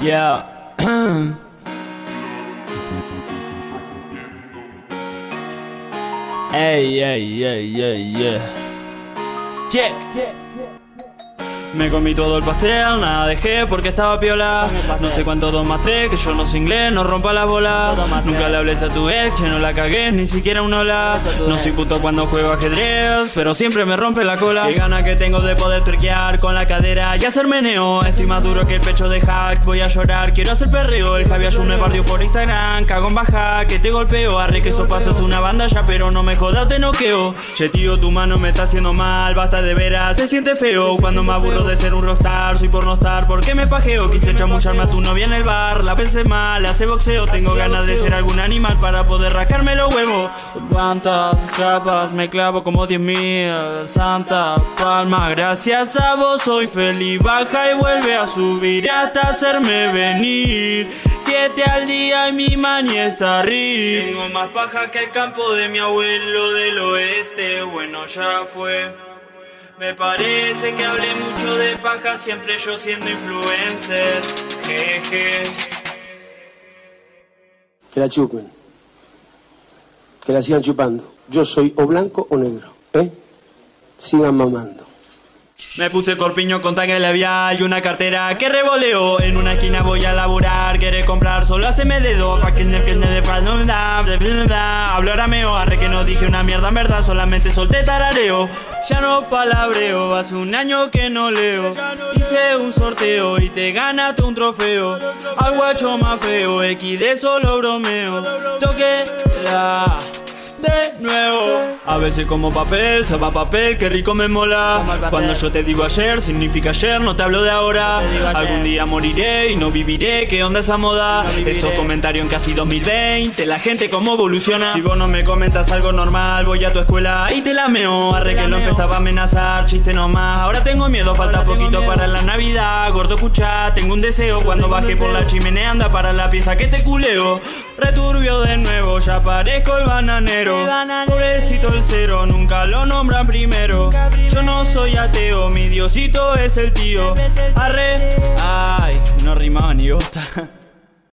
Yeah. hey, yeah, yeah, yeah, yeah. Check. Check. Me comí todo el pastel, nada dejé porque estaba piola. No sé cuánto dos más tres, que yo no sé inglés, no rompa la bola. Nunca le hables a tu ex, che, no la cagué, ni siquiera un hola. No soy puto cuando juego ajedrez, pero siempre me rompe la cola. Qué gana que tengo de poder turquear con la cadera y hacer meneo. Estoy más duro que el pecho de hack, voy a llorar, quiero hacer perreo. El Javier me bardio por Instagram, cago en baja, que te golpeo. Arre que eso pasa es una banda ya, pero no me jodas, te noqueo. Che, tío, tu mano me está haciendo mal, basta de veras, se siente feo cuando me aburro de ser un rockstar, soy por no estar, porque me pajeo. Quise chamullarme a tu novia en el bar, la pensé mal, hace boxeo. Tengo ganas de ser algún animal para poder rascarme los huevos. ¿Cuántas capas me clavo como 10 mil? Santa palma, gracias a vos soy feliz. Baja y vuelve a subir hasta hacerme venir. Siete al día y mi mani está arriba. Tengo más paja que el campo de mi abuelo del oeste. Bueno, ya fue. Me parece que hablé mucho de paja, siempre yo siendo influencer. Jeje. Que la chupen. Que la sigan chupando. Yo soy o blanco o negro. ¿Eh? Sigan mamando. Me puse corpiño con tanga labial y una cartera que revoleo En una esquina voy a laburar, quiere comprar, solo haceme dedo Pa' que defiende de Hablo arameo, arre que no dije una mierda en verdad Solamente solté tarareo ya no palabreo, hace un año que no leo. Hice un sorteo y te ganaste un trofeo. Al guacho más feo, X de solo bromeo. Veces como papel, se va papel, qué rico me mola. Cuando yo te digo ayer, significa ayer, no te hablo de ahora. Algún día moriré y no viviré, ¿qué onda esa moda? Esos comentarios en casi 2020, la gente cómo evoluciona. Si vos no me comentas algo normal, voy a tu escuela y te lameo. Arre que lo empezaba a amenazar, chiste nomás. Ahora tengo miedo, falta poquito para la Navidad. Gordo, escucha, tengo un deseo. Cuando baje por la chimenea, anda para la pieza que te culeo. Returbio de nuevo, ya parezco el bananero. Pobrecito el cero, nunca lo nombran primero. Yo no soy ateo, mi diosito es el tío. Arre, ay, no rima ni gota.